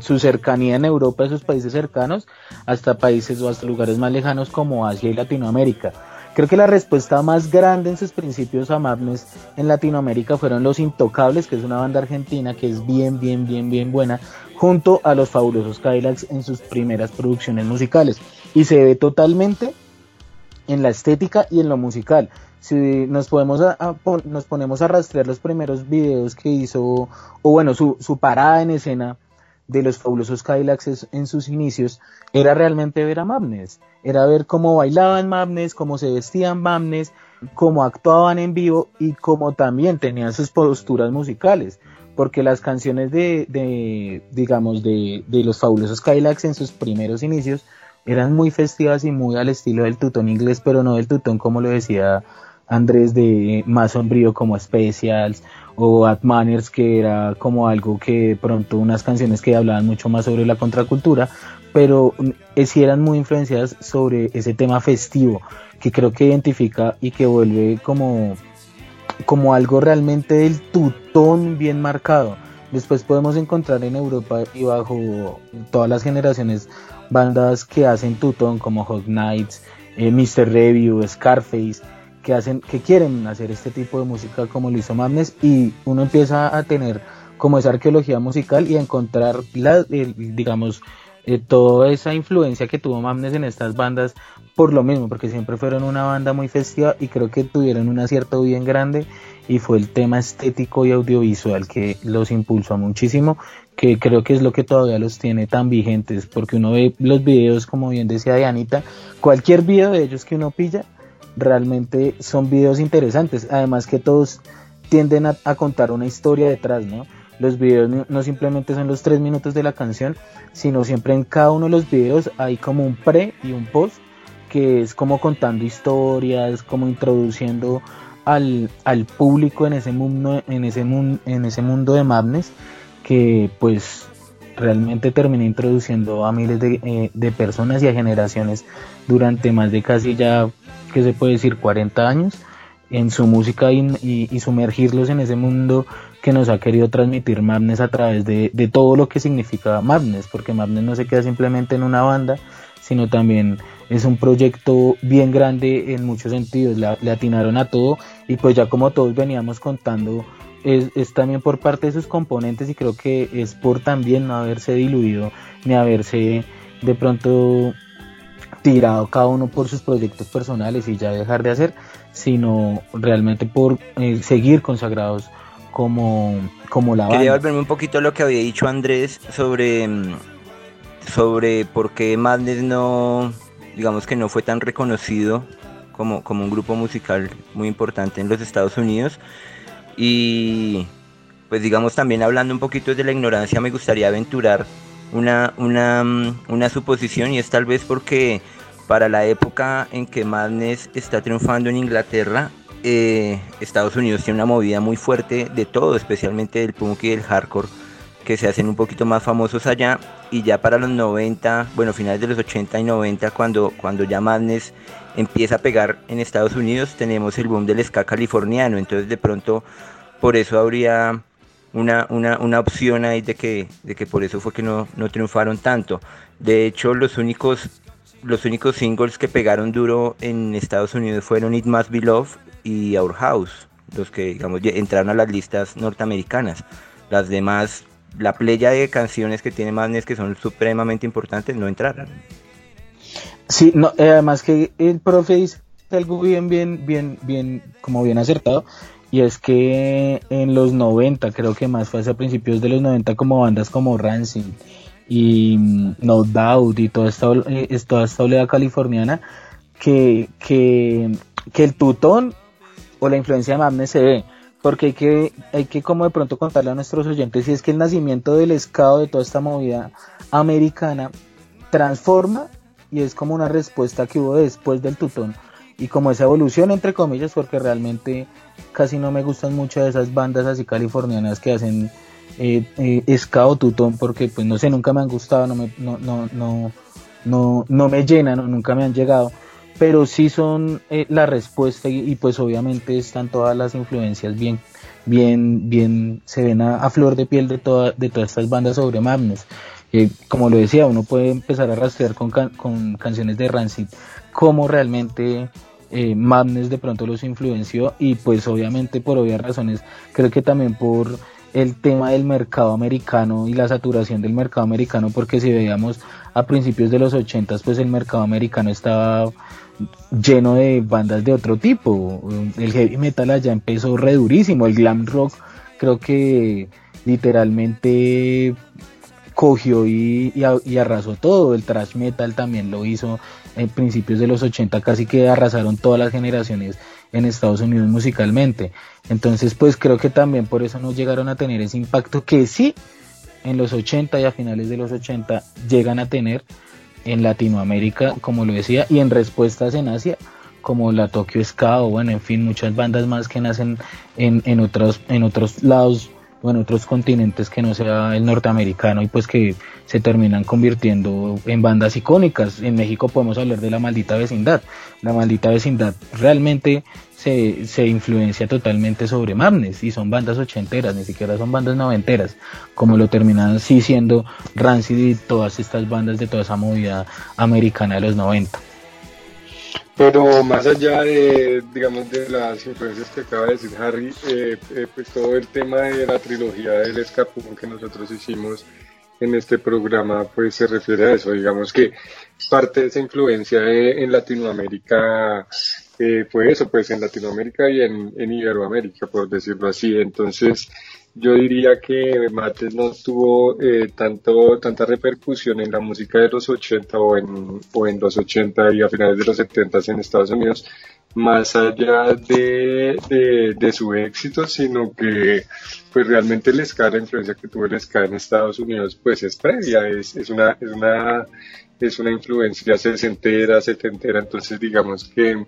su cercanía en Europa, esos países cercanos, hasta países o hasta lugares más lejanos como Asia y Latinoamérica. Creo que la respuesta más grande en sus principios a Madness en Latinoamérica fueron Los Intocables, que es una banda argentina que es bien, bien, bien, bien buena, junto a los fabulosos Cadillacs en sus primeras producciones musicales. Y se ve totalmente en la estética y en lo musical. Si nos, podemos nos ponemos a rastrear los primeros videos que hizo, o bueno, su, su parada en escena de los fabulosos Cadillacs en sus inicios, era realmente ver a Madness. Era ver cómo bailaban Madness, cómo se vestían Madness, cómo actuaban en vivo y cómo también tenían sus posturas musicales porque las canciones de, de digamos, de, de, los fabulosos Cadillacs en sus primeros inicios eran muy festivas y muy al estilo del tutón inglés, pero no del tutón como lo decía Andrés, de más sombrío como Specials o At Manners, que era como algo que pronto unas canciones que hablaban mucho más sobre la contracultura, pero eh, sí eran muy influenciadas sobre ese tema festivo que creo que identifica y que vuelve como como algo realmente del tutón bien marcado. Después podemos encontrar en Europa y bajo todas las generaciones bandas que hacen tutón como Hot Nights, eh, Mr. Review, Scarface, que hacen, que quieren hacer este tipo de música como lo hizo Madness y uno empieza a tener como esa arqueología musical y a encontrar la, digamos eh, toda esa influencia que tuvo Madness en estas bandas por lo mismo, porque siempre fueron una banda muy festiva y creo que tuvieron un acierto bien grande y fue el tema estético y audiovisual que los impulsó muchísimo, que creo que es lo que todavía los tiene tan vigentes, porque uno ve los videos, como bien decía Dianita, cualquier video de ellos que uno pilla, realmente son videos interesantes, además que todos tienden a, contar una historia detrás, ¿no? Los videos no simplemente son los tres minutos de la canción, sino siempre en cada uno de los videos hay como un pre y un post que es como contando historias, como introduciendo al, al público en ese mundo, en ese mundo, en ese mundo de Madness, que pues realmente termina introduciendo a miles de, eh, de, personas y a generaciones durante más de casi ya, que se puede decir, 40 años en su música y, y, sumergirlos en ese mundo que nos ha querido transmitir Madness a través de, de todo lo que significa Madness, porque Madness no se queda simplemente en una banda, sino también es un proyecto bien grande en muchos sentidos, le, atinaron a todo y pues ya como todos veníamos contando, es, también por parte de sus componentes y creo que es por también no haberse diluido ni haberse de pronto tirado cada uno por sus proyectos personales y ya dejar de hacer, sino realmente por eh, seguir consagrados como, como la banda. Quería volverme un poquito a lo que había dicho Andrés sobre, mm, sobre por qué Madness no, digamos que no fue tan reconocido como, como un grupo musical muy importante en los Estados Unidos. Y pues digamos también hablando un poquito de la ignorancia, me gustaría aventurar una, una, una suposición y es tal vez porque para la época en que Madness está triunfando en Inglaterra, eh, Estados Unidos tiene una movida muy fuerte de todo, especialmente del punk y del hardcore que se hacen un poquito más famosos allá y ya para los 90, bueno, finales de los 80 y 90, cuando, cuando ya Madness empieza a pegar en Estados Unidos, tenemos el boom del ska californiano, entonces de pronto por eso habría una, una, una opción ahí de que, de que por eso fue que no, no triunfaron tanto. De hecho, los únicos, los únicos singles que pegaron duro en Estados Unidos fueron It Must Be Love y Our House, los que digamos entraron a las listas norteamericanas. Las demás la playa de canciones que tiene Madness que son supremamente importantes no entraran. Sí, no, eh, además que el profe dice algo bien, bien, bien, bien, como bien acertado, y es que en los 90, creo que más fue a principios de los 90, como bandas como Rancid y mm, No Doubt y toda esta, eh, toda esta oleada californiana, que, que que el tutón o la influencia de Madness se ve. Porque hay que, hay que como de pronto contarle a nuestros oyentes si es que el nacimiento del escado de toda esta movida americana transforma y es como una respuesta que hubo después del tutón y como esa evolución entre comillas porque realmente casi no me gustan mucho esas bandas así californianas que hacen eh, eh, tutón porque pues no sé nunca me han gustado no me no no no no, no me llenan nunca me han llegado pero sí son eh, la respuesta y, pues obviamente están todas las influencias bien bien bien se ven a, flor de piel de toda, de todas estas bandas sobre Magnus. Como lo decía uno puede empezar a rastrear con, con canciones de Rancid cómo realmente eh, Madness de pronto los influenció y pues obviamente por obvias razones creo que también por el tema del mercado americano y la saturación del mercado americano porque si veíamos a principios de los 80 pues el mercado americano estaba lleno de bandas de otro tipo el heavy metal allá empezó re durísimo el glam rock creo que literalmente cogió y, y, arrasó todo. El thrash metal también lo hizo en principios de los 80, casi que arrasaron todas las generaciones en Estados Unidos musicalmente. Entonces, pues creo que también por eso no llegaron a tener ese impacto que sí en los 80 y a finales de los 80 llegan a tener en Latinoamérica, como lo decía, y en respuestas en Asia, como la Tokyo Ska o bueno, en fin, muchas bandas más que nacen en, en otros, en otros lados o en otros continentes que no sea el norteamericano y pues que se terminan convirtiendo en bandas icónicas. En México podemos hablar de la maldita vecindad. La maldita vecindad realmente se, se influencia totalmente sobre Madness y son bandas ochenteras, ni siquiera son bandas noventeras, como lo terminan sí siendo Rancid y todas estas bandas de toda esa movida americana de los 90. Pero más allá de, digamos, de las influencias que acaba de decir Harry, eh, eh, pues todo el tema de la trilogía del escapón que nosotros hicimos en este programa, pues se refiere a eso. Digamos que parte de esa influencia en Latinoamérica eh, fue eso, pues en Latinoamérica y en, en Iberoamérica, por decirlo así. Entonces, yo diría que Mates no tuvo eh, tanto, tanta repercusión en la música de los 80 o en, o en los 80 y a finales de los 70 en Estados Unidos, más allá de, de, su éxito, sino que pues realmente el ska, la influencia que tuvo el ska en Estados Unidos, pues es previa, es, es una, es una, es una influencia sesentera, setentera, entonces digamos que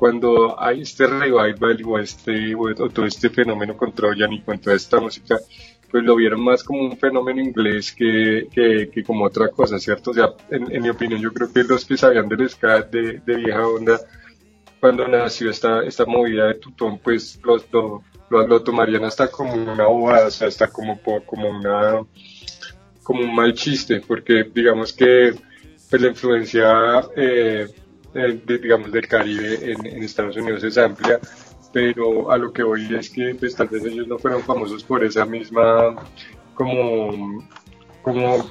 cuando hay este revival o, este, o, todo este fenómeno con Trojan y con toda esta música, pues lo vieron más como un fenómeno inglés que, que, como otra cosa, ¿cierto? O sea, en, mi opinión, yo creo que los que sabían del ska de, vieja onda, cuando nació esta, esta movida de Tutón, pues lo, lo, lo, tomarían hasta como una bobada, o sea, hasta como, como, una, como un mal chiste, porque digamos que pues, la influencia eh, eh, digamos, del Caribe en, Estados Unidos es amplia, pero a lo que voy es que pues tal vez ellos no fueron famosos por esa misma, como, como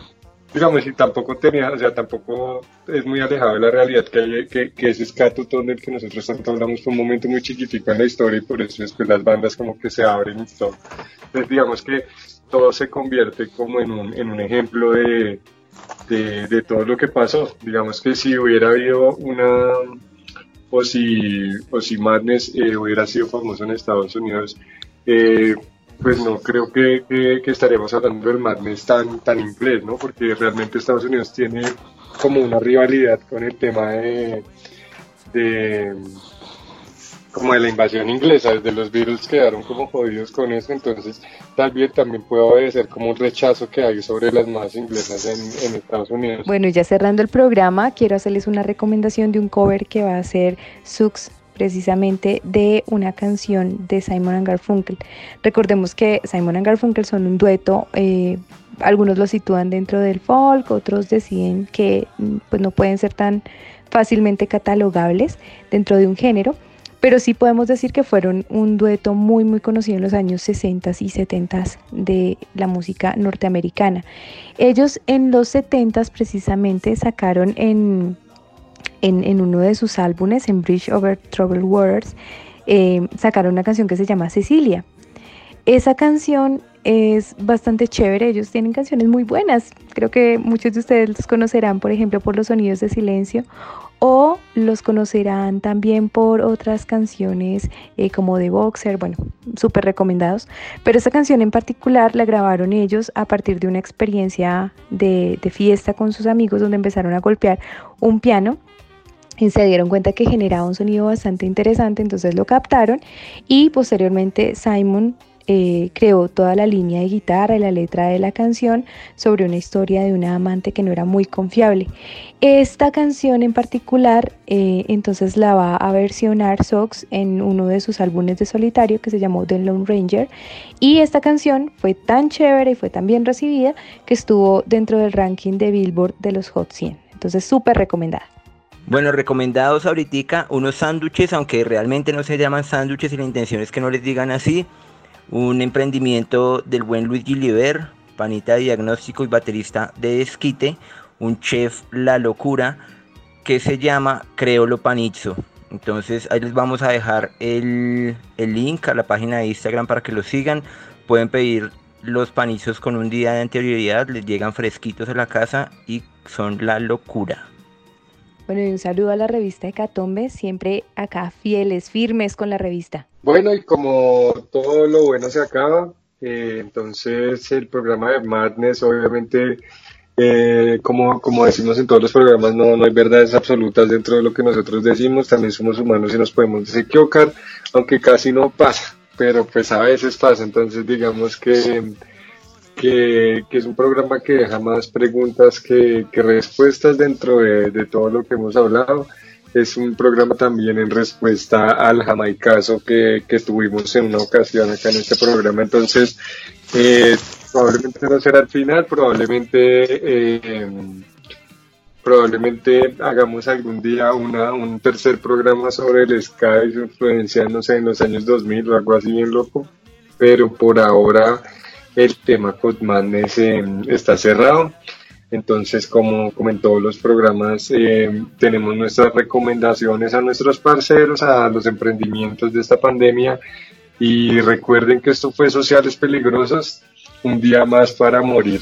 digamos, y tampoco tenía, o sea, tampoco es muy alejado de la realidad que, hay, que, que ese escato del que nosotros tanto hablamos fue un momento muy chiquitico en la historia y por eso después las bandas como que se abren y todo. Entonces digamos que todo se convierte como en un, en un ejemplo de, de, todo lo que pasó. Digamos que si hubiera habido una, o si, o si Madness eh, hubiera sido famoso en Estados Unidos, eh, pues no creo que, estaríamos hablando del Madness tan, tan inglés, ¿no? Porque realmente Estados Unidos tiene como una rivalidad con el tema de, de como de la invasión inglesa, desde los virus quedaron como jodidos con eso, entonces tal vez también puede obedecer como un rechazo que hay sobre las masas inglesas en, Estados Unidos. Bueno, y ya cerrando el programa, quiero hacerles una recomendación de un cover que va a ser Sux precisamente de una canción de Simon Garfunkel. Recordemos que Simon Garfunkel son un dueto, eh, algunos lo sitúan dentro del folk, otros deciden que mm, pues, no pueden ser tan fácilmente catalogables dentro de un género pero sí podemos decir que fueron un dueto muy muy conocido en los años 60 y 70 de la música norteamericana. Ellos en los 70 precisamente sacaron en, en, uno de sus álbumes, en Bridge Over Troubled Waters, eh, sacaron una canción que se llama Cecilia. Esa canción es bastante chévere. Ellos tienen canciones muy buenas. Creo que muchos de ustedes los conocerán, por ejemplo, por los sonidos de silencio o los conocerán también por otras canciones eh, como de Boxer, bueno, súper recomendados. Pero esta canción en particular la grabaron ellos a partir de una experiencia de, de fiesta con sus amigos donde empezaron a golpear un piano y se dieron cuenta que generaba un sonido bastante interesante, entonces lo captaron y posteriormente Simon eh, creó toda la línea de guitarra y la letra de la canción sobre una historia de una amante que no era muy confiable. Esta canción en particular eh, entonces la va a versionar Sox en uno de sus álbumes de solitario que se llamó The Lone Ranger y esta canción fue tan chévere y fue tan bien recibida que estuvo dentro del ranking de Billboard de los Hot 100. Entonces súper recomendada. Bueno, recomendados ahorita unos sándwiches, aunque realmente no se llaman sándwiches y la intención es que no les digan así un emprendimiento del buen Luis Gilliver, panita de diagnóstico y baterista de Esquite, un chef La Locura, que se llama Creolo Panizzo. Entonces ahí les vamos a dejar el, el, link a la página de Instagram para que lo sigan. Pueden pedir los panizos con un día de anterioridad, les llegan fresquitos a la casa y son la locura. Bueno, y un saludo a la revista Hecatombe, siempre acá fieles, firmes con la revista. Bueno, y como todo lo bueno se acaba, eh, entonces el programa de Madness, obviamente, eh, como, como decimos en todos los programas, no, no hay verdades absolutas dentro de lo que nosotros decimos, también somos humanos y nos podemos equivocar, aunque casi no pasa, pero pues a veces pasa, entonces digamos que que, es un programa que deja más preguntas que, respuestas dentro de, todo lo que hemos hablado. Es un programa también en respuesta al jamaicazo que, que tuvimos en una ocasión acá en este programa. Entonces, eh, probablemente no será el final, probablemente, eh, probablemente hagamos algún día una, un tercer programa sobre el Sky y su influencia, no sé, en los años 2000 o algo así bien loco. Pero por ahora el tema Codman eh, está cerrado. Entonces, como, como en todos los programas, eh, tenemos nuestras recomendaciones a nuestros parceros, a los emprendimientos de esta pandemia. Y recuerden que esto fue Sociales Peligrosos, un día más para morir.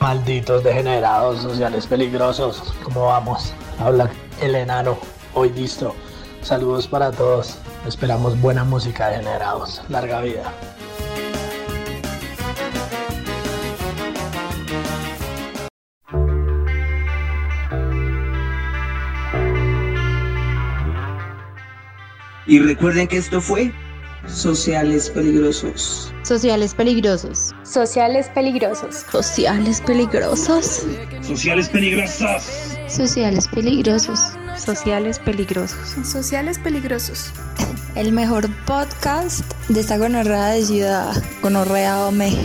Malditos degenerados sociales peligrosos, ¿cómo vamos? Habla el enano, hoy distro. Saludos para todos. Esperamos buena música de generados. Larga vida. Y recuerden que esto fue Sociales peligrosos. Sociales peligrosos. Sociales peligrosos. Sociales peligrosos. Sociales peligrosos. Sociales peligrosos. Sociales peligrosos. Sociales peligrosos. El mejor podcast de esta gonorrea de ciudad. Gonorrea Ome.